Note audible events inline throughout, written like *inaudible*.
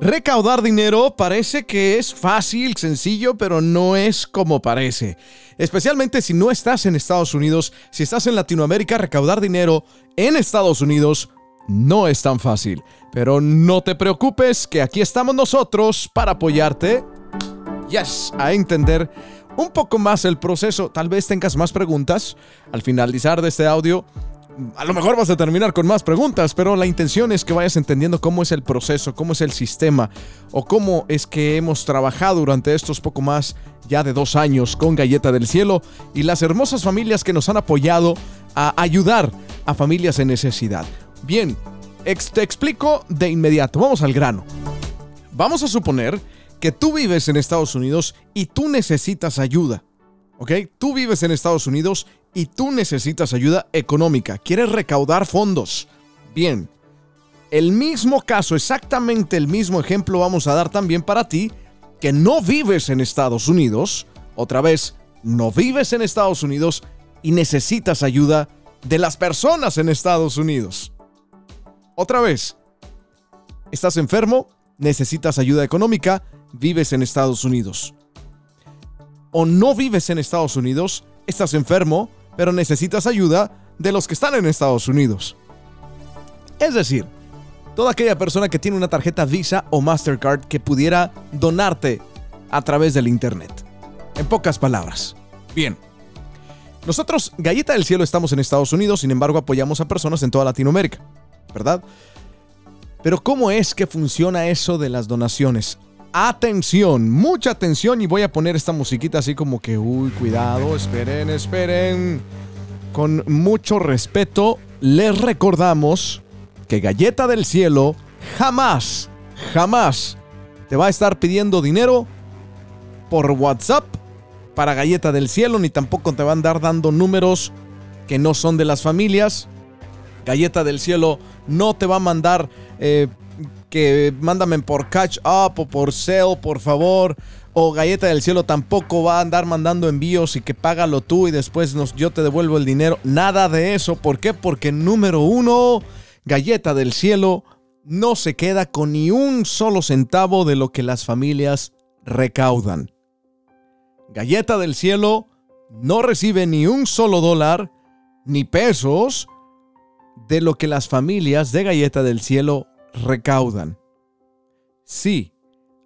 Recaudar dinero parece que es fácil, sencillo, pero no es como parece. Especialmente si no estás en Estados Unidos, si estás en Latinoamérica, recaudar dinero en Estados Unidos no es tan fácil. Pero no te preocupes, que aquí estamos nosotros para apoyarte. A entender un poco más el proceso. Tal vez tengas más preguntas al finalizar de este audio a lo mejor vas a terminar con más preguntas, pero la intención es que vayas entendiendo cómo es el proceso, cómo es el sistema o cómo es que hemos trabajado durante estos poco más ya de dos años con Galleta del Cielo y las hermosas familias que nos han apoyado a ayudar a familias en necesidad. Bien, te explico de inmediato, vamos al grano. Vamos a suponer que tú vives en Estados Unidos y tú necesitas ayuda. ¿Ok? Tú vives en Estados Unidos y tú necesitas ayuda económica, quieres recaudar fondos. Bien, el mismo caso, exactamente el mismo ejemplo vamos a dar también para ti que no vives en Estados Unidos. Otra vez, no vives en Estados Unidos y necesitas ayuda de las personas en Estados Unidos. Otra vez, estás enfermo, necesitas ayuda económica, vives en Estados Unidos. O no vives en Estados Unidos, estás enfermo, pero necesitas ayuda de los que están en Estados Unidos. Es decir, toda aquella persona que tiene una tarjeta Visa o Mastercard que pudiera donarte a través del Internet. En pocas palabras. Bien. Nosotros, Galleta del Cielo, estamos en Estados Unidos, sin embargo apoyamos a personas en toda Latinoamérica, ¿verdad? Pero ¿cómo es que funciona eso de las donaciones? Atención, mucha atención y voy a poner esta musiquita así como que, uy, cuidado, esperen, esperen. Con mucho respeto, les recordamos que Galleta del Cielo jamás, jamás te va a estar pidiendo dinero por WhatsApp para Galleta del Cielo, ni tampoco te va a andar dando números que no son de las familias. Galleta del Cielo no te va a mandar eh, que mándame por catch up o por sale, por favor. O Galleta del Cielo tampoco va a andar mandando envíos y que págalo tú y después nos, yo te devuelvo el dinero. Nada de eso. ¿Por qué? Porque número uno, Galleta del Cielo no se queda con ni un solo centavo de lo que las familias recaudan. Galleta del Cielo no recibe ni un solo dólar ni pesos de lo que las familias de Galleta del Cielo recaudan. Sí,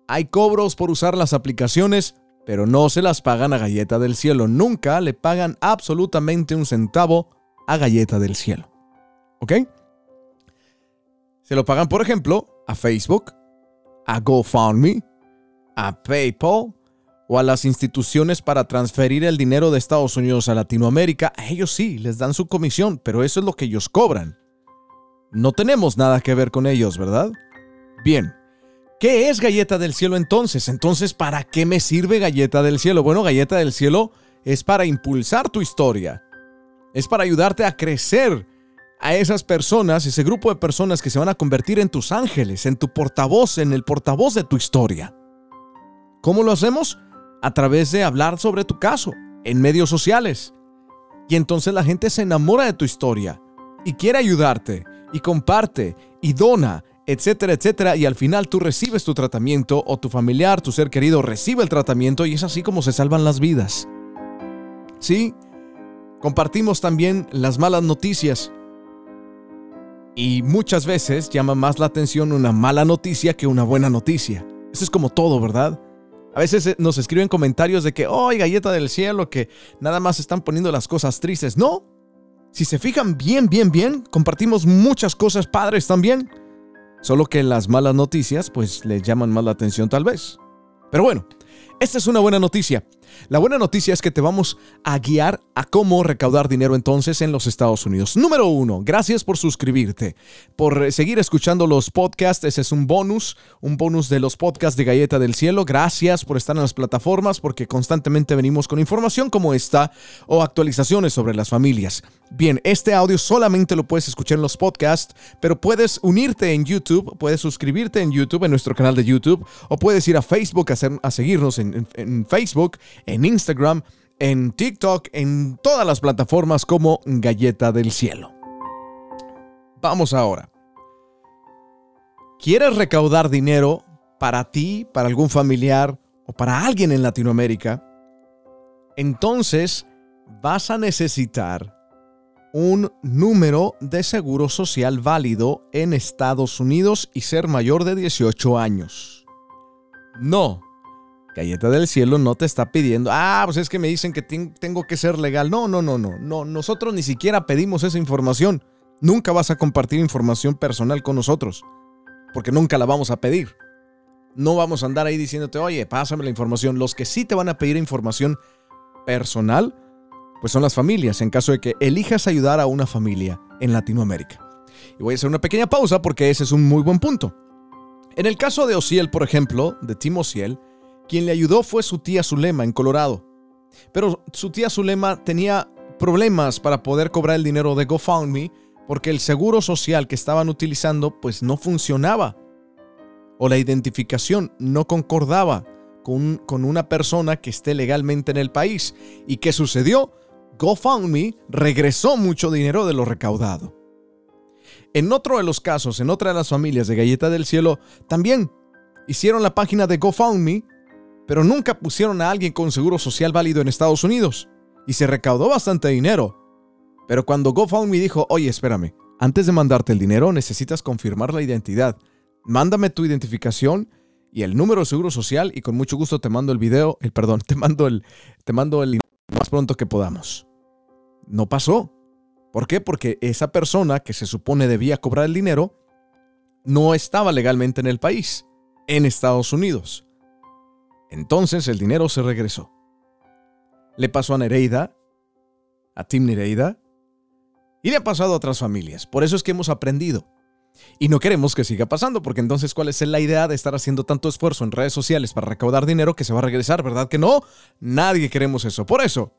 hay cobros por usar las aplicaciones, pero no se las pagan a Galleta del Cielo. Nunca le pagan absolutamente un centavo a Galleta del Cielo. ¿Ok? Se lo pagan, por ejemplo, a Facebook, a GoFundMe, a PayPal o a las instituciones para transferir el dinero de Estados Unidos a Latinoamérica. A ellos sí, les dan su comisión, pero eso es lo que ellos cobran. No tenemos nada que ver con ellos, ¿verdad? Bien. ¿Qué es galleta del cielo entonces? Entonces, ¿para qué me sirve galleta del cielo? Bueno, galleta del cielo es para impulsar tu historia. Es para ayudarte a crecer a esas personas, ese grupo de personas que se van a convertir en tus ángeles, en tu portavoz, en el portavoz de tu historia. ¿Cómo lo hacemos? A través de hablar sobre tu caso en medios sociales. Y entonces la gente se enamora de tu historia y quiere ayudarte y comparte y dona, etcétera, etcétera, y al final tú recibes tu tratamiento o tu familiar, tu ser querido recibe el tratamiento y es así como se salvan las vidas. Sí, compartimos también las malas noticias. Y muchas veces llama más la atención una mala noticia que una buena noticia. Eso es como todo, ¿verdad? A veces eh, nos escriben comentarios de que, oh, galleta del cielo, que nada más están poniendo las cosas tristes. No, si se fijan bien, bien, bien, compartimos muchas cosas padres también. Solo que las malas noticias pues les llaman más la atención tal vez. Pero bueno, esta es una buena noticia. La buena noticia es que te vamos a guiar a cómo recaudar dinero entonces en los Estados Unidos. Número uno, gracias por suscribirte, por seguir escuchando los podcasts. Ese es un bonus, un bonus de los podcasts de Galleta del Cielo. Gracias por estar en las plataformas porque constantemente venimos con información como esta o actualizaciones sobre las familias. Bien, este audio solamente lo puedes escuchar en los podcasts, pero puedes unirte en YouTube, puedes suscribirte en YouTube, en nuestro canal de YouTube, o puedes ir a Facebook a, seguirnos en, Facebook, en Instagram, en TikTok, en todas las plataformas como Galleta del Cielo. Vamos ahora. ¿Quieres recaudar dinero para ti, para algún familiar o para alguien en Latinoamérica, entonces vas a necesitar un número de seguro social válido en Estados Unidos y ser mayor de 18 años. No, Galleta del Cielo no te está pidiendo, ah, pues es que me dicen que tengo que ser legal. No, no, no, no, no, nosotros ni siquiera pedimos esa información. Nunca vas a compartir información personal con nosotros, porque nunca la vamos a pedir. No vamos a andar ahí diciéndote, oye, pásame la información. Los que sí te van a pedir información personal, pues son las familias, en caso de que elijas ayudar a una familia en Latinoamérica. Y voy a hacer una pequeña pausa porque ese es un muy buen punto. En el caso de Ociel, por ejemplo, de Tim Ociel, quien le ayudó fue su tía Zulema en Colorado. Pero su tía Zulema tenía problemas para poder cobrar el dinero de GoFundMe porque el seguro social que estaban utilizando pues no funcionaba o la identificación no concordaba con, con una persona que esté legalmente en el país. ¿Y qué sucedió? GoFundMe regresó mucho dinero de lo recaudado. En otro de los casos, en otra de las familias de Galleta del Cielo, también hicieron la página de GoFundMe pero nunca pusieron a alguien con seguro social válido en Estados Unidos. Y se recaudó bastante dinero. Pero cuando GoFundMe dijo, oye, espérame, antes de mandarte el dinero necesitas confirmar la identidad. Mándame tu identificación y el número de seguro social y con mucho gusto te mando el video, el perdón, *laughs* te mando el, te mando el más pronto que podamos. No pasó. ¿Por qué? Porque esa persona que se supone debía cobrar el dinero no estaba legalmente en el país, en Estados Unidos. Entonces el dinero se regresó. Le pasó a Nereida, a Tim Nereida, y le ha pasado a otras familias. Por eso es que hemos aprendido. Y no queremos que siga pasando, porque entonces ¿cuál es la idea de estar haciendo tanto esfuerzo en redes sociales para recaudar dinero que se va a regresar? ¿Verdad que no? Nadie queremos eso. Por eso,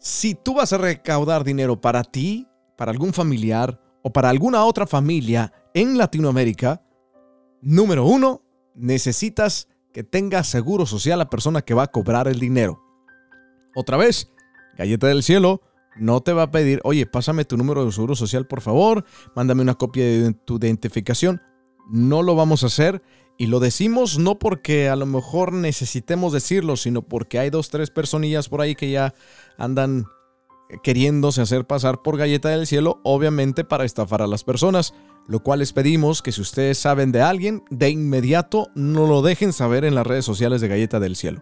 si tú vas a recaudar dinero para ti, para algún familiar o para alguna otra familia en Latinoamérica, número uno, necesitas que tenga seguro social la persona que va a cobrar el dinero. Otra vez, Galleta del Cielo no te va a pedir, oye, pásame tu número de seguro social, por favor, mándame una copia de tu identificación. No lo vamos a hacer y lo decimos no porque a lo mejor necesitemos decirlo, sino porque hay dos, tres personillas por ahí que ya andan queriéndose hacer pasar por galleta del cielo, obviamente para estafar a las personas lo cual les pedimos que si ustedes saben de alguien, de inmediato no lo dejen saber en las redes sociales de Galleta del Cielo.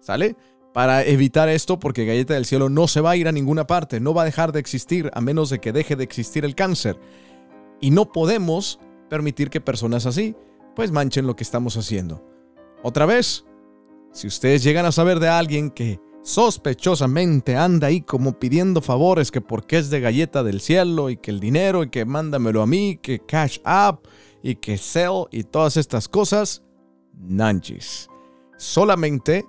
¿Sale? Para evitar esto, porque Galleta del Cielo no se va a ir a ninguna parte, no va a dejar de existir a menos de que deje de existir el cáncer. Y no podemos permitir que personas así, pues manchen lo que estamos haciendo. Otra vez, si ustedes llegan a saber de alguien que sospechosamente anda ahí como pidiendo favores que porque es de galleta del cielo y que el dinero y que mándamelo a mí, que Cash App y que Sell y todas estas cosas, nanchis. Solamente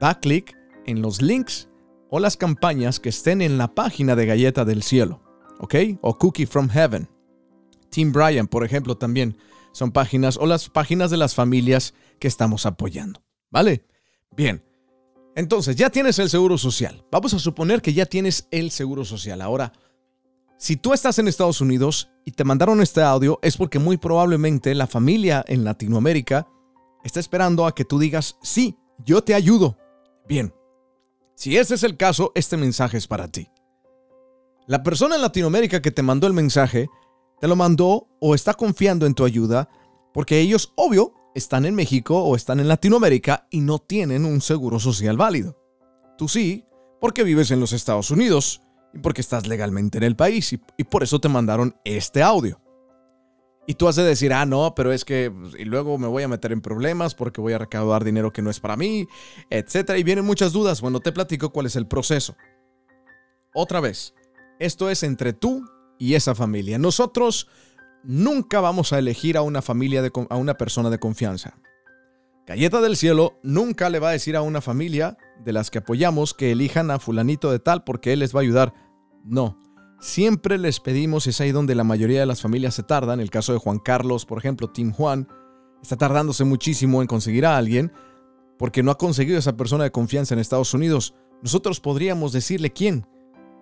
da clic en los links o las campañas que estén en la página de Galleta del Cielo, ¿ok? O Cookie from Heaven. Team Brian, por ejemplo, también son páginas o las páginas de las familias que estamos apoyando, ¿vale? Bien. Entonces, ya tienes el seguro social. Vamos a suponer que ya tienes el seguro social. Ahora, si tú estás en Estados Unidos y te mandaron este audio, es porque muy probablemente la familia en Latinoamérica está esperando a que tú digas, sí, yo te ayudo. Bien, si ese es el caso, este mensaje es para ti. La persona en Latinoamérica que te mandó el mensaje, te lo mandó o está confiando en tu ayuda porque ellos, obvio, están en México o están en Latinoamérica y no tienen un seguro social válido. Tú sí, porque vives en los Estados Unidos y porque estás legalmente en el país y, por eso te mandaron este audio. Y tú has de decir, ah, no, pero es que pues, y luego me voy a meter en problemas porque voy a recaudar dinero que no es para mí, etc. Y vienen muchas dudas. Bueno, te platico cuál es el proceso. Otra vez, esto es entre tú y esa familia. Nosotros nunca vamos a elegir a una familia, de, a una persona de confianza. Galleta del Cielo nunca le va a decir a una familia de las que apoyamos que elijan a fulanito de tal porque él les va a ayudar. No, siempre les pedimos, es ahí donde la mayoría de las familias se tardan, el caso de Juan Carlos, por ejemplo, Tim Juan, está tardándose muchísimo en conseguir a alguien porque no ha conseguido esa persona de confianza en Estados Unidos. Nosotros podríamos decirle quién,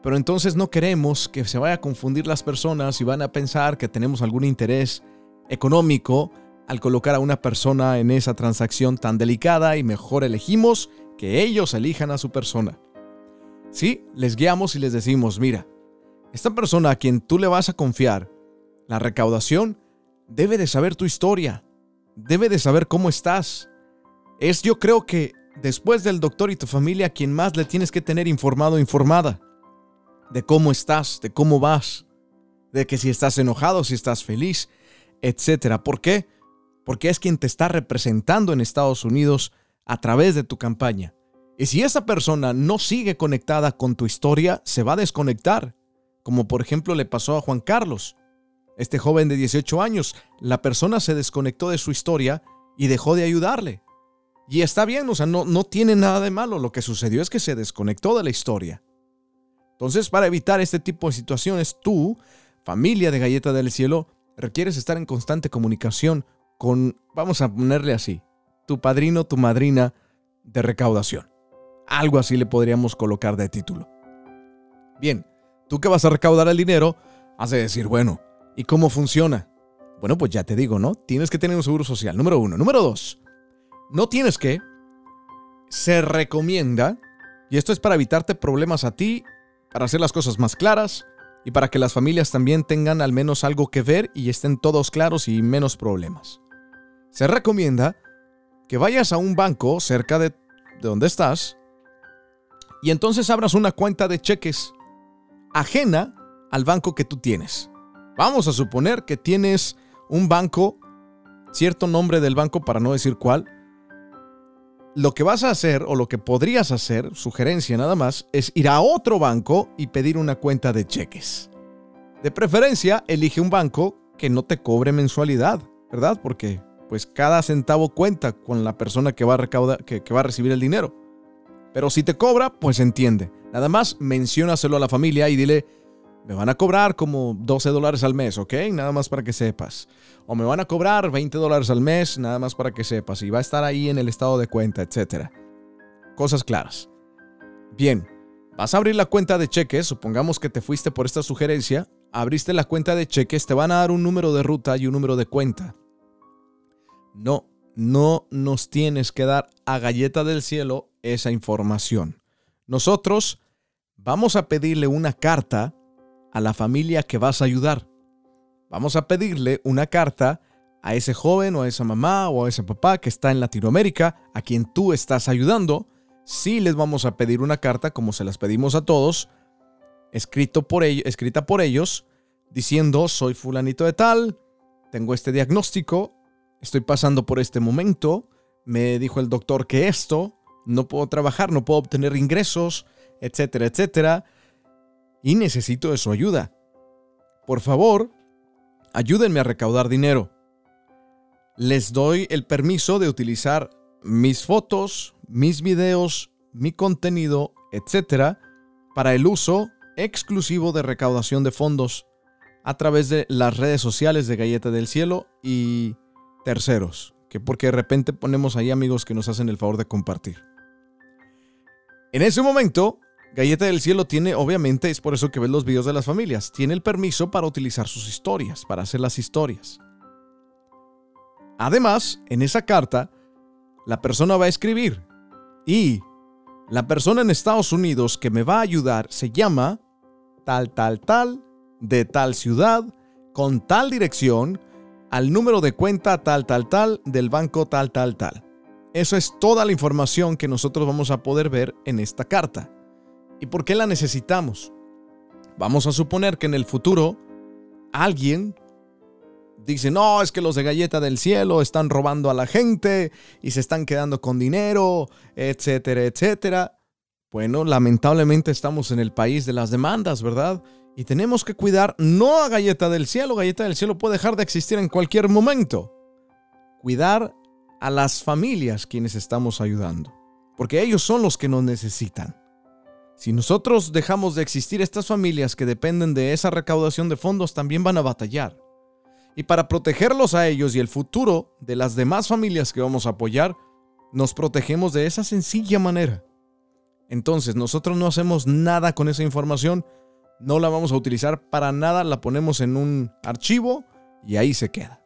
pero entonces no queremos que se vaya a confundir las personas y van a pensar que tenemos algún interés económico al colocar a una persona en esa transacción tan delicada y mejor elegimos que ellos elijan a su persona. Sí, les guiamos y les decimos, mira, esta persona a quien tú le vas a confiar la recaudación debe de saber tu historia, debe de saber cómo estás. Es yo creo que después del doctor y tu familia quien más le tienes que tener informado o informada de cómo estás, de cómo vas, de que si estás enojado, si estás feliz, etcétera. ¿Por qué? Porque es quien te está representando en Estados Unidos a través de tu campaña. Y si esa persona no sigue conectada con tu historia, se va a desconectar. Como por ejemplo le pasó a Juan Carlos. Este joven de 18 años, la persona se desconectó de su historia y dejó de ayudarle. Y está bien, o sea, no, no tiene nada de malo. Lo que sucedió es que se desconectó de la historia. Entonces, para evitar este tipo de situaciones, tú, familia de Galleta del Cielo, requieres estar en constante comunicación con, vamos a ponerle así, tu padrino, tu madrina de recaudación. Algo así le podríamos colocar de título. Bien, tú que vas a recaudar el dinero, has de decir, bueno, ¿y cómo funciona? Bueno, pues ya te digo, ¿no? Tienes que tener un seguro social, número uno. Número dos, no tienes que. Se recomienda, y esto es para evitarte problemas a ti, para hacer las cosas más claras y para que las familias también tengan al menos algo que ver y estén todos claros y menos problemas. Se recomienda que vayas a un banco cerca de, donde estás y entonces abras una cuenta de cheques ajena al banco que tú tienes. Vamos a suponer que tienes un banco, cierto nombre del banco para no decir cuál. Lo que vas a hacer o lo que podrías hacer, sugerencia nada más, es ir a otro banco y pedir una cuenta de cheques. De preferencia, elige un banco que no te cobre mensualidad, ¿verdad? Porque pues cada centavo cuenta con la persona que va a, recaudar, que, va a recibir el dinero. Pero si te cobra, pues entiende. Nada más menciónaselo a la familia y dile, me van a cobrar como 12 dólares al mes, ¿ok? Nada más para que sepas. O me van a cobrar 20 dólares al mes, nada más para que sepas. Y va a estar ahí en el estado de cuenta, etc. Cosas claras. Bien, vas a abrir la cuenta de cheques, supongamos que te fuiste por esta sugerencia, abriste la cuenta de cheques, te van a dar un número de ruta y un número de cuenta. No, no nos tienes que dar a galleta del cielo esa información. Nosotros vamos a pedirle una carta a la familia que vas a ayudar. Vamos a pedirle una carta a ese joven o a esa mamá o a ese papá que está en Latinoamérica, a quien tú estás ayudando. Sí les vamos a pedir una carta, como se las pedimos a todos, escrito por escrita por ellos, diciendo, soy fulanito de tal, tengo este diagnóstico, estoy pasando por este momento, me dijo el doctor que esto, no puedo trabajar, no puedo obtener ingresos, etcétera, etcétera, y necesito de su ayuda. Por favor, ayúdenme a recaudar dinero. Les doy el permiso de utilizar mis fotos, mis videos, mi contenido, etcétera, para el uso exclusivo de recaudación de fondos a través de las redes sociales de Galleta del Cielo y terceros, que porque de repente ponemos ahí amigos que nos hacen el favor de compartir. En ese momento, Galleta del Cielo tiene, obviamente, es por eso que ves los videos de las familias, tiene el permiso para utilizar sus historias, para hacer las historias. Además, en esa carta, la persona va a escribir y la persona en Estados Unidos que me va a ayudar se llama tal, tal, tal, de tal ciudad, con tal dirección, al número de cuenta tal, tal, tal, del banco tal, tal, tal. Eso es toda la información que nosotros vamos a poder ver en esta carta. ¿Y por qué la necesitamos? Vamos a suponer que en el futuro alguien dice, no, es que los de Galleta del Cielo están robando a la gente y se están quedando con dinero, etcétera, etcétera. Bueno, lamentablemente estamos en el país de las demandas, ¿verdad? Y tenemos que cuidar no a Galleta del Cielo, Galleta del Cielo puede dejar de existir en cualquier momento. Cuidar a las familias quienes estamos ayudando, porque ellos son los que nos necesitan. Si nosotros dejamos de existir, estas familias que dependen de esa recaudación de fondos también van a batallar. Y para protegerlos a ellos y el futuro de las demás familias que vamos a apoyar, nos protegemos de esa sencilla manera. Entonces nosotros no hacemos nada con esa información no la vamos a utilizar para nada, la ponemos en un archivo y ahí se queda.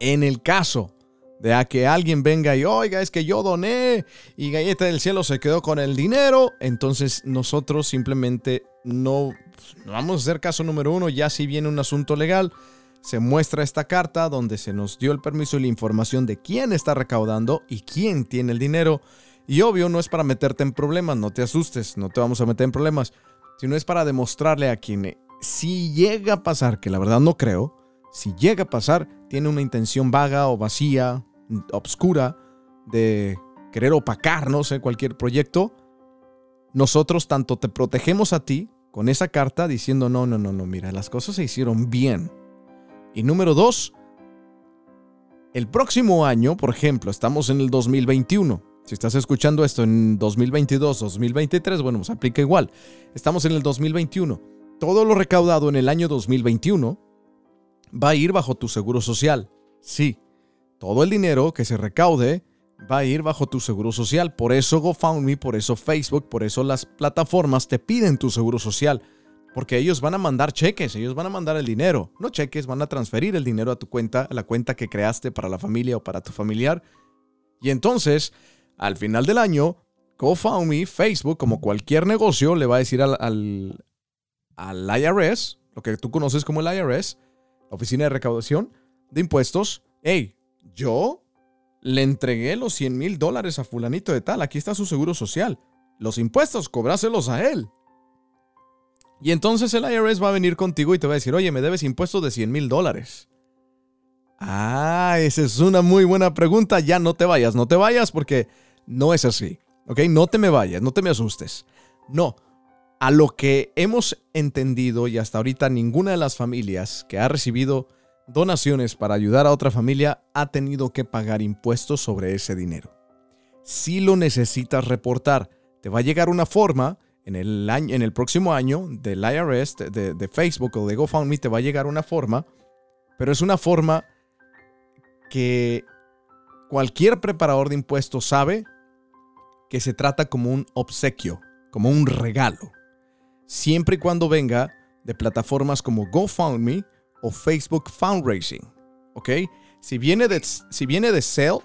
En el caso de a que alguien venga y oiga, es que yo doné y Galleta del Cielo se quedó con el dinero, entonces nosotros simplemente no, vamos a hacer caso número uno, ya si viene un asunto legal, se muestra esta carta donde se nos dio el permiso y la información de quién está recaudando y quién tiene el dinero. Y obvio, no es para meterte en problemas, no te asustes, no te vamos a meter en problemas, sino es para demostrarle a quien, si llega a pasar, que la verdad no creo, si llega a pasar, tiene una intención vaga o vacía, obscura, de querer opacar, no sé, cualquier proyecto, nosotros tanto te protegemos a ti con esa carta diciendo, no, no, no, no, mira, las cosas se hicieron bien. Y número dos, el próximo año, por ejemplo, estamos en el 2021. Si estás escuchando esto en 2022, 2023, bueno, pues aplica igual. Estamos en el 2021. Todo lo recaudado en el año 2021 va a ir bajo tu seguro social. Sí, todo el dinero que se recaude va a ir bajo tu seguro social. Por eso GoFundMe, por eso Facebook, por eso las plataformas te piden tu seguro social. Porque ellos van a mandar cheques, ellos van a mandar el dinero. No cheques, van a transferir el dinero a tu cuenta, a la cuenta que creaste para la familia o para tu familiar. Y entonces, al final del año, GoFundMe, Facebook, como cualquier negocio, le va a decir al, al, al IRS, lo que tú conoces como el IRS, Oficina de Recaudación de Impuestos, hey, yo le entregué los 100 mil dólares a fulanito de tal, aquí está su seguro social. Los impuestos, cobráselos a él. Y entonces el IRS va a venir contigo y te va a decir, oye, me debes impuestos de 100 mil dólares. Ah, esa es una muy buena pregunta. Ya no te vayas, no te vayas porque no es así. ¿Ok? No te me vayas, no te me asustes. No. A lo que hemos entendido y hasta ahorita ninguna de las familias que ha recibido donaciones para ayudar a otra familia, ha tenido que pagar impuestos sobre ese dinero. Si lo necesitas reportar, te va a llegar una forma en el, año, en el próximo año del IRS, de, de Facebook o de GoFundMe, te va a llegar una forma, pero es una forma que cualquier preparador de impuestos sabe que se trata como un obsequio, como un regalo. Siempre y cuando venga de plataformas como GoFundMe, o Facebook Fundraising. ¿Ok? Si viene de, si viene de Sale,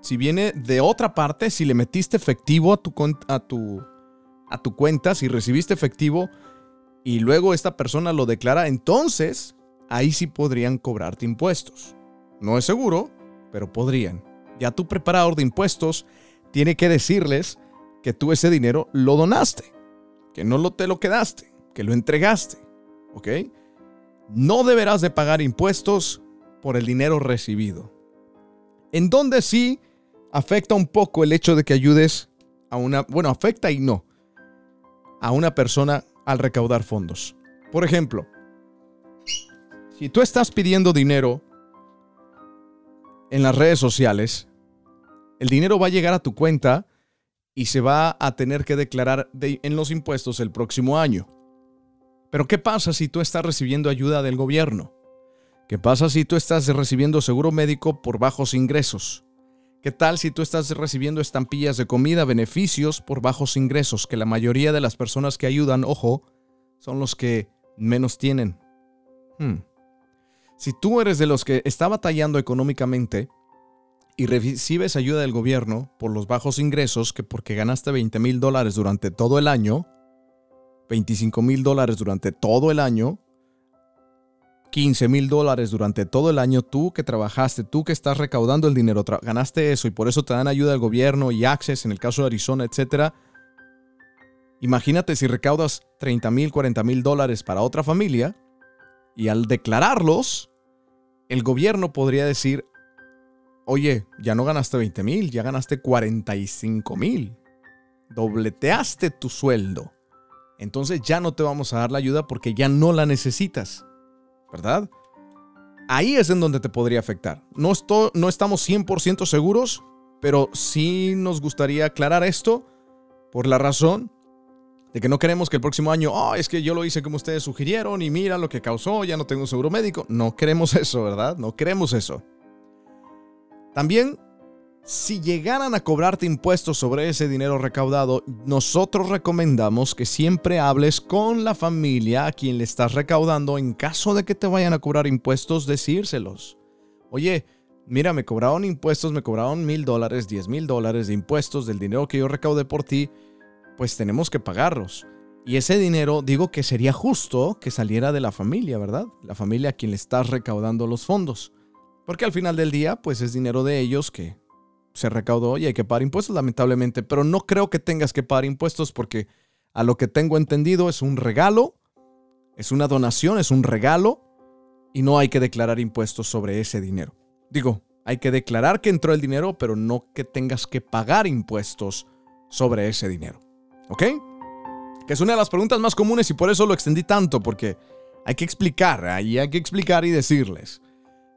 si viene de otra parte, si le metiste efectivo a tu, a, tu, a tu cuenta, si recibiste efectivo y luego esta persona lo declara, entonces ahí sí podrían cobrarte impuestos. No es seguro, pero podrían. Ya tu preparador de impuestos tiene que decirles que tú ese dinero lo donaste, que no te lo quedaste, que lo entregaste. ¿Ok? no deberás de pagar impuestos por el dinero recibido. En donde sí afecta un poco el hecho de que ayudes a una, bueno, afecta y no, a una persona al recaudar fondos. Por ejemplo, si tú estás pidiendo dinero en las redes sociales, el dinero va a llegar a tu cuenta y se va a tener que declarar en los impuestos el próximo año. Pero ¿qué pasa si tú estás recibiendo ayuda del gobierno? ¿Qué pasa si tú estás recibiendo seguro médico por bajos ingresos? ¿Qué tal si tú estás recibiendo estampillas de comida, beneficios por bajos ingresos, que la mayoría de las personas que ayudan, ojo, son los que menos tienen? Hmm. Si tú eres de los que está batallando económicamente y recibes ayuda del gobierno por los bajos ingresos, que porque ganaste 20 mil dólares durante todo el año, 25 mil dólares durante todo el año, 15 mil dólares durante todo el año, tú que trabajaste, tú que estás recaudando el dinero, ganaste eso y por eso te dan ayuda del gobierno y Access en el caso de Arizona, etc. Imagínate si recaudas 30 mil, 40 mil dólares para otra familia y al declararlos, el gobierno podría decir, oye, ya no ganaste 20 mil, ya ganaste 45 mil, dobleteaste tu sueldo entonces ya no te vamos a dar la ayuda porque ya no la necesitas, ¿verdad? Ahí es en donde te podría afectar. No, no estamos 100% seguros, pero sí nos gustaría aclarar esto por la razón de que no queremos que el próximo año, oh, es que yo lo hice como ustedes sugirieron y mira lo que causó, ya no tengo seguro médico. No queremos eso, ¿verdad? No queremos eso. También si llegaran a cobrarte impuestos sobre ese dinero recaudado, nosotros recomendamos que siempre hables con la familia a quien le estás recaudando en caso de que te vayan a cobrar impuestos, decírselos. Oye, mira, me cobraron impuestos, me cobraron mil dólares, diez mil dólares de impuestos del dinero que yo recaudé por ti, pues tenemos que pagarlos. Y ese dinero, digo que sería justo que saliera de la familia, ¿verdad? La familia a quien le estás recaudando los fondos. Porque al final del día, pues es dinero de ellos que se recaudó y hay que pagar impuestos, lamentablemente. Pero no creo que tengas que pagar impuestos porque a lo que tengo entendido es un regalo, es una donación, es un regalo y no hay que declarar impuestos sobre ese dinero. Digo, hay que declarar que entró el dinero, pero no que tengas que pagar impuestos sobre ese dinero. ¿Ok? Que es una de las preguntas más comunes y por eso lo extendí tanto, porque hay que explicar, ahí hay que explicar y decirles.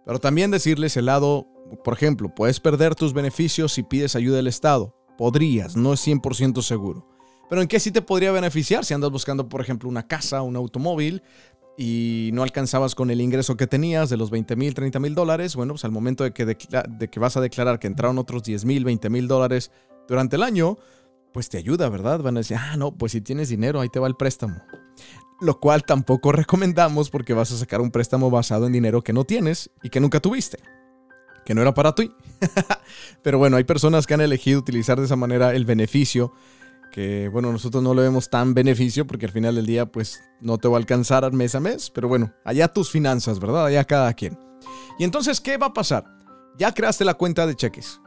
Pero también decirles el lado, por ejemplo, puedes perder tus beneficios si pides ayuda del Estado. Podrías, no es 100% seguro. Pero ¿en qué sí te podría beneficiar si andas buscando, por ejemplo, una casa, un automóvil y no alcanzabas con el ingreso que tenías de los 20 mil, 30 mil dólares? Bueno, pues al momento de que, de que vas a declarar que entraron otros 10 mil, 20 mil dólares durante el año, pues te ayuda, ¿verdad? Van a decir, ah, no, pues si tienes dinero, ahí te va el préstamo. Lo cual tampoco recomendamos porque vas a sacar un préstamo basado en dinero que no tienes y que nunca tuviste, que no era para ti. *laughs* Pero bueno, hay personas que han elegido utilizar de esa manera el beneficio, que bueno, nosotros no lo vemos tan beneficio porque al final del día pues no te va a alcanzar mes a mes, pero bueno, allá tus finanzas, ¿verdad? Allá cada quien. Y entonces, ¿qué va a pasar? Ya creaste la cuenta de cheques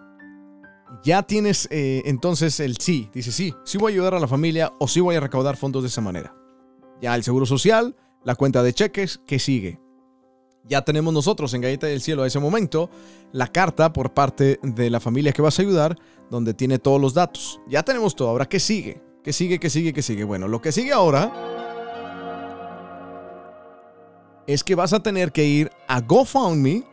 ya tienes eh, entonces el sí. Dice, sí, sí voy a ayudar a la familia o sí voy a recaudar fondos de esa manera. Ya el seguro social, la cuenta de cheques, ¿qué sigue? Ya tenemos nosotros en Galleta del Cielo a ese momento la carta por parte de la familia que vas a ayudar, donde tiene todos los datos. Ya tenemos todo. Ahora, ¿qué sigue? ¿Qué sigue? ¿Qué sigue? ¿Qué sigue? Bueno, lo que sigue ahora es que vas a tener que ir a GoFundMe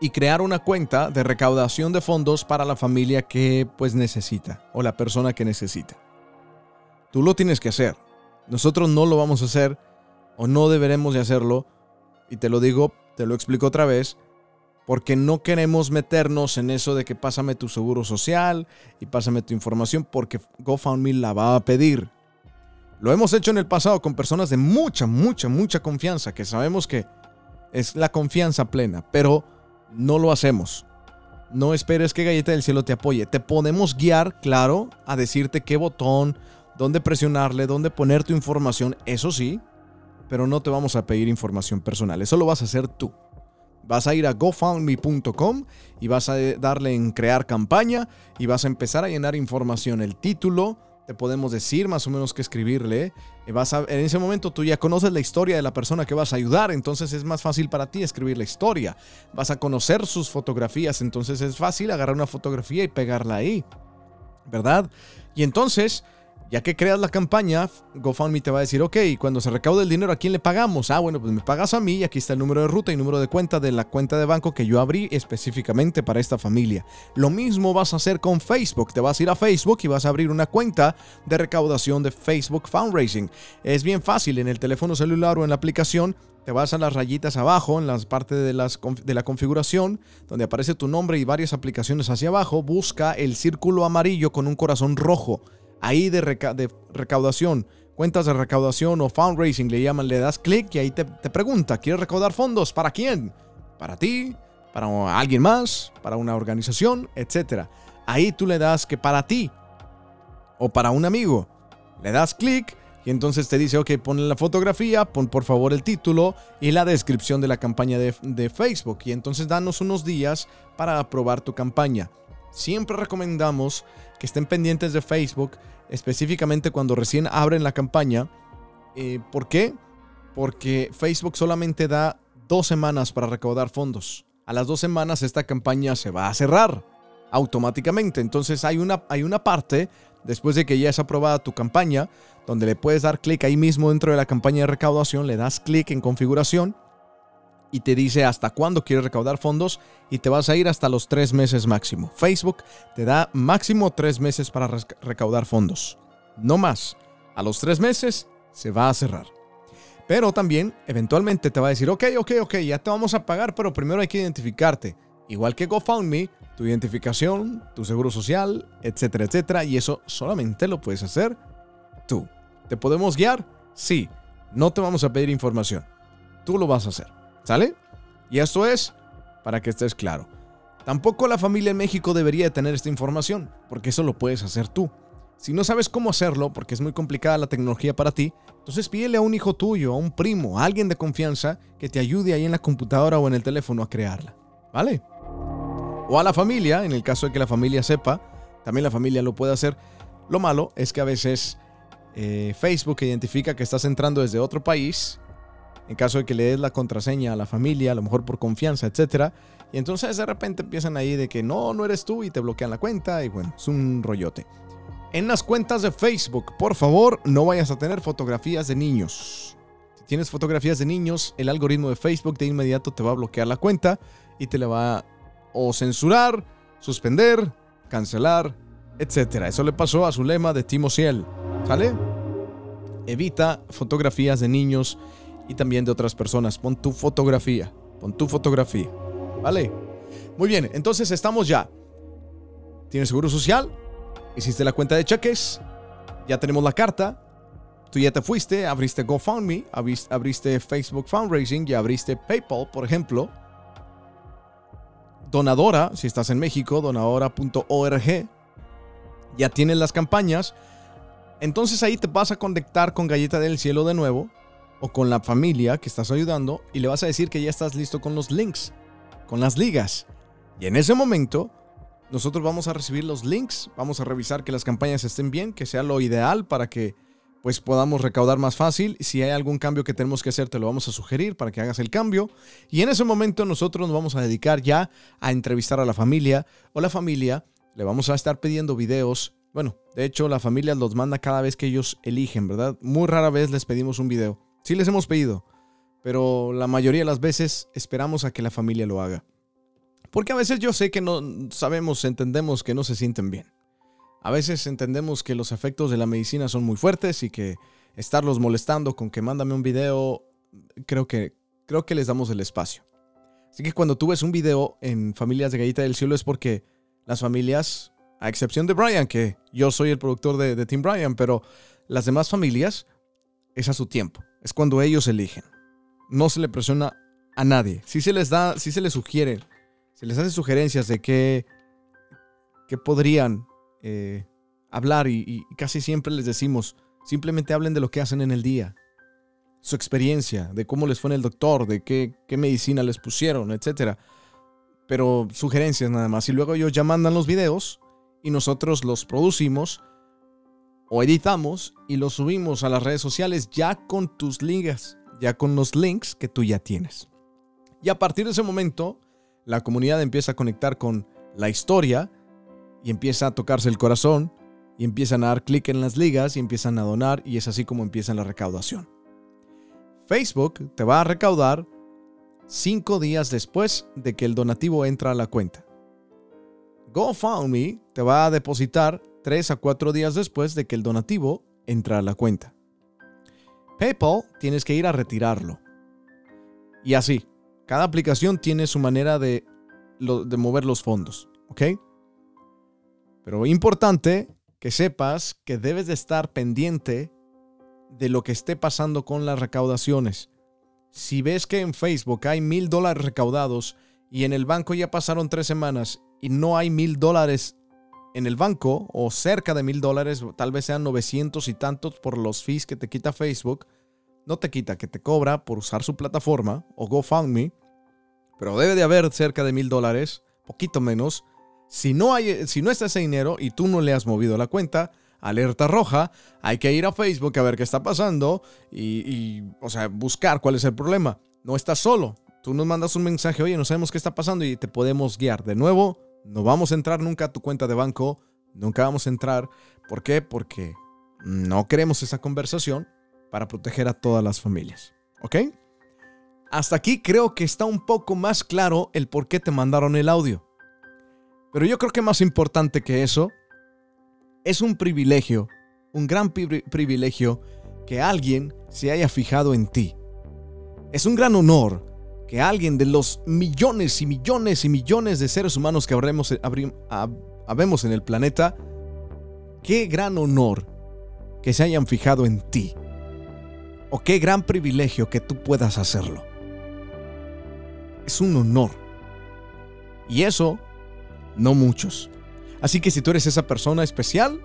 y crear una cuenta de recaudación de fondos para la familia que pues necesita o la persona que necesita. Tú lo tienes que hacer. Nosotros no lo vamos a hacer o no deberemos de hacerlo y te lo digo, te lo explico otra vez, porque no queremos meternos en eso de que pásame tu seguro social y pásame tu información porque GoFundMe la va a pedir. Lo hemos hecho en el pasado con personas de mucha, mucha, mucha confianza, que sabemos que es la confianza plena, pero no lo hacemos. No esperes que Galleta del Cielo te apoye. Te podemos guiar, claro, a decirte qué botón, dónde presionarle, dónde poner tu información, eso sí, pero no te vamos a pedir información personal. Eso lo vas a hacer tú. Vas a ir a gofundme.com y vas a darle en crear campaña y vas a empezar a llenar información, el título, te podemos decir más o menos qué escribirle. Vas en ese momento tú ya conoces la historia de la persona que vas a ayudar, entonces es más fácil para ti escribir la historia. Vas a conocer sus fotografías, entonces es fácil agarrar una fotografía y pegarla ahí. ¿Verdad? Y entonces ya que creas la campaña, GoFundMe te va a decir, ok, cuando se recaude el dinero, ¿a quién le pagamos? Ah, bueno, pues me pagas a mí y aquí está el número de ruta y número de cuenta de la cuenta de banco que yo abrí específicamente para esta familia. Lo mismo vas a hacer con Facebook. Te vas a ir a Facebook y vas a abrir una cuenta de recaudación de Facebook Fundraising. Es bien fácil, en el teléfono celular o en la aplicación te vas a las rayitas abajo, en las partes de, las, de la configuración, donde aparece tu nombre y varias aplicaciones hacia abajo, busca el círculo amarillo con un corazón rojo ahí de, recaudación, cuentas de recaudación o fundraising le llaman, le das clic y ahí te, pregunta, ¿quieres recaudar fondos? ¿Para quién? ¿Para ti? ¿Para alguien más? ¿Para una organización? Etcétera. Ahí tú le das que para ti o para un amigo. Le das clic y entonces te dice, ok, pon la fotografía, pon por favor el título y la descripción de la campaña de Facebook. Y entonces danos unos días para aprobar tu campaña. Siempre recomendamos que estén pendientes de Facebook, específicamente cuando recién abren la campaña. Eh, ¿Por qué? Porque Facebook solamente da dos semanas para recaudar fondos. A las dos semanas esta campaña se va a cerrar automáticamente. Entonces hay una, hay una parte, después de que ya es aprobada tu campaña, donde le puedes dar clic ahí mismo dentro de la campaña de recaudación, le das clic en configuración y te dice hasta cuándo quieres recaudar fondos y te vas a ir hasta los tres meses máximo. Facebook te da máximo tres meses para recaudar fondos. No más. A los tres meses se va a cerrar. Pero también eventualmente te va a decir, ok, ok, ok, ya te vamos a pagar, pero primero hay que identificarte. Igual que GoFundMe, tu identificación, tu seguro social, etcétera, etcétera. Y eso solamente lo puedes hacer tú. ¿Te podemos guiar? Sí. No te vamos a pedir información. Tú lo vas a hacer. ¿Sale? Y esto es para que estés claro. Tampoco la familia en México debería tener esta información, porque eso lo puedes hacer tú. Si no sabes cómo hacerlo, porque es muy complicada la tecnología para ti, entonces pídele a un hijo tuyo, a un primo, a alguien de confianza que te ayude ahí en la computadora o en el teléfono a crearla. ¿Vale? O a la familia, en el caso de que la familia sepa, también la familia lo puede hacer. Lo malo es que a veces eh, Facebook identifica que estás entrando desde otro país, en caso de que le des la contraseña a la familia, a lo mejor por confianza, etc. Y entonces de repente empiezan ahí de que no, no eres tú y te bloquean la cuenta y bueno, es un rollote. En las cuentas de Facebook, por favor, no vayas a tener fotografías de niños. Si tienes fotografías de niños, el algoritmo de Facebook de inmediato te va a bloquear la cuenta y te la va o censurar, suspender, cancelar, etc. Eso le pasó a su lema de Timo Ciel. ¿Sale? Evita fotografías de niños y también de otras personas. Pon tu fotografía. Pon tu fotografía. ¿Vale? Muy bien, entonces estamos ya. ¿Tienes seguro social? Hiciste la cuenta de cheques. Ya tenemos la carta. Tú ya te fuiste, abriste GoFundMe, abriste Facebook Fundraising, ya abriste PayPal, por ejemplo. Donadora, si estás en México, donadora.org. Ya tienes las campañas. Entonces ahí te vas a conectar con Galleta del Cielo de nuevo o con la familia que estás ayudando y le vas a decir que ya estás listo con los links, con las ligas. Y en ese momento nosotros vamos a recibir los links, vamos a revisar que las campañas estén bien, que sea lo ideal para que pues podamos recaudar más fácil. Si hay algún cambio que tenemos que hacer, te lo vamos a sugerir para que hagas el cambio. Y en ese momento nosotros nos vamos a dedicar ya a entrevistar a la familia o la familia. Le vamos a estar pidiendo videos. Bueno, de hecho la familia los manda cada vez que ellos eligen, ¿verdad? Muy rara vez les pedimos un video. Sí les hemos pedido, pero la mayoría de las veces esperamos a que la familia lo haga. Porque a veces yo sé que no sabemos, entendemos que no se sienten bien. A veces entendemos que los efectos de la medicina son muy fuertes y que estarlos molestando con que mándame un video, creo que, creo que les damos el espacio. Así que cuando tú ves un video en Familias de Gallita del Cielo es porque las familias, a excepción de Brian, que yo soy el productor de, de Team Brian, pero las demás familias es a su tiempo, es cuando ellos eligen. No se le presiona a nadie. Si se les da, si se les sugiere, se les hace sugerencias de qué, qué podrían eh, hablar y, casi siempre les decimos, simplemente hablen de lo que hacen en el día, su experiencia, de cómo les fue en el doctor, de qué, qué medicina les pusieron, etc. Pero sugerencias nada más. Y luego ellos ya mandan los videos y nosotros los producimos o editamos y los subimos a las redes sociales ya con tus links, ya con los links que tú ya tienes. Y a partir de ese momento, la comunidad empieza a conectar con la historia y empieza a tocarse el corazón y empiezan a dar clic en las ligas y empiezan a donar y es así como empieza la recaudación. Facebook te va a recaudar cinco días después de que el donativo entra a la cuenta. GoFundMe te va a depositar 3 a 4 días después de que el donativo entra a la cuenta. PayPal tienes que ir a retirarlo. Y así, cada aplicación tiene su manera de, de mover los fondos, ¿ok? Pero importante que sepas que debes de estar pendiente de lo que esté pasando con las recaudaciones. Si ves que en Facebook hay mil dólares recaudados y en el banco ya pasaron tres semanas y no hay mil dólares en el banco o cerca de mil dólares, tal vez sean 900 y tantos por los fees que te quita Facebook, no te quita, que te cobra por usar su plataforma o GoFundMe, pero debe de haber cerca de mil dólares, poquito menos, si no, hay, si no está ese dinero y tú no le has movido la cuenta, alerta roja, hay que ir a Facebook a ver qué está pasando y, o sea, buscar cuál es el problema. No estás solo. Tú nos mandas un mensaje, oye, no sabemos qué está pasando y te podemos guiar. De nuevo, no vamos a entrar nunca a tu cuenta de banco, nunca vamos a entrar. ¿Por qué? Porque no queremos esa conversación para proteger a todas las familias. ¿Ok? Hasta aquí creo que está un poco más claro el por qué te mandaron el audio. Pero yo creo que más importante que eso, es un privilegio, un gran privilegio que alguien se haya fijado en ti. Es un gran honor que alguien de los millones y millones y millones de seres humanos que habremos, habemos en el planeta, qué gran honor que se hayan fijado en ti. O qué gran privilegio que tú puedas hacerlo. Es un honor Y eso, no muchos. Así que si tú eres esa persona especial,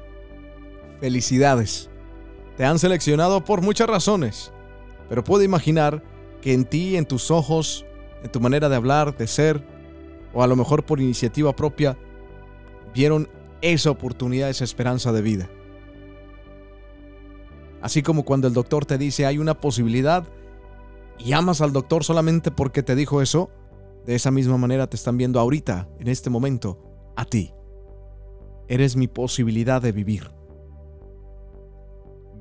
felicidades. Te han seleccionado por muchas razones, pero puedo imaginar que en ti, en tus ojos, en tu manera de hablar, de ser, o a lo mejor por iniciativa propia, vieron esa oportunidad, esa esperanza de vida. Así como cuando el doctor te dice hay una posibilidad y amas al doctor solamente porque te dijo eso, de esa misma manera te están viendo ahorita, en este momento, a ti. Eres mi posibilidad de vivir.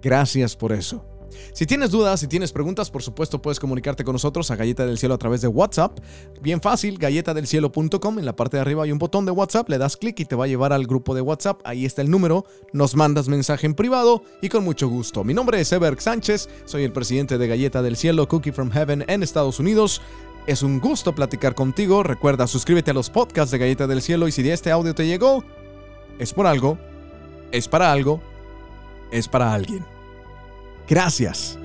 Gracias por eso. Si tienes dudas, si tienes preguntas, por supuesto puedes comunicarte con nosotros a Galleta del Cielo a través de WhatsApp. Bien fácil, galletadelcielo.com. En la parte de arriba hay un botón de WhatsApp, le das clic y te va a llevar al grupo de WhatsApp. Ahí está el número, nos mandas mensaje en privado y con mucho gusto. Mi nombre es Eber Sánchez, soy el presidente de Galleta del Cielo, Cookie from Heaven en Estados Unidos. Es un gusto platicar contigo. Recuerda, suscríbete a los podcasts de Galleta del Cielo y si este audio te llegó, es por algo, es para algo, es para alguien. Gracias.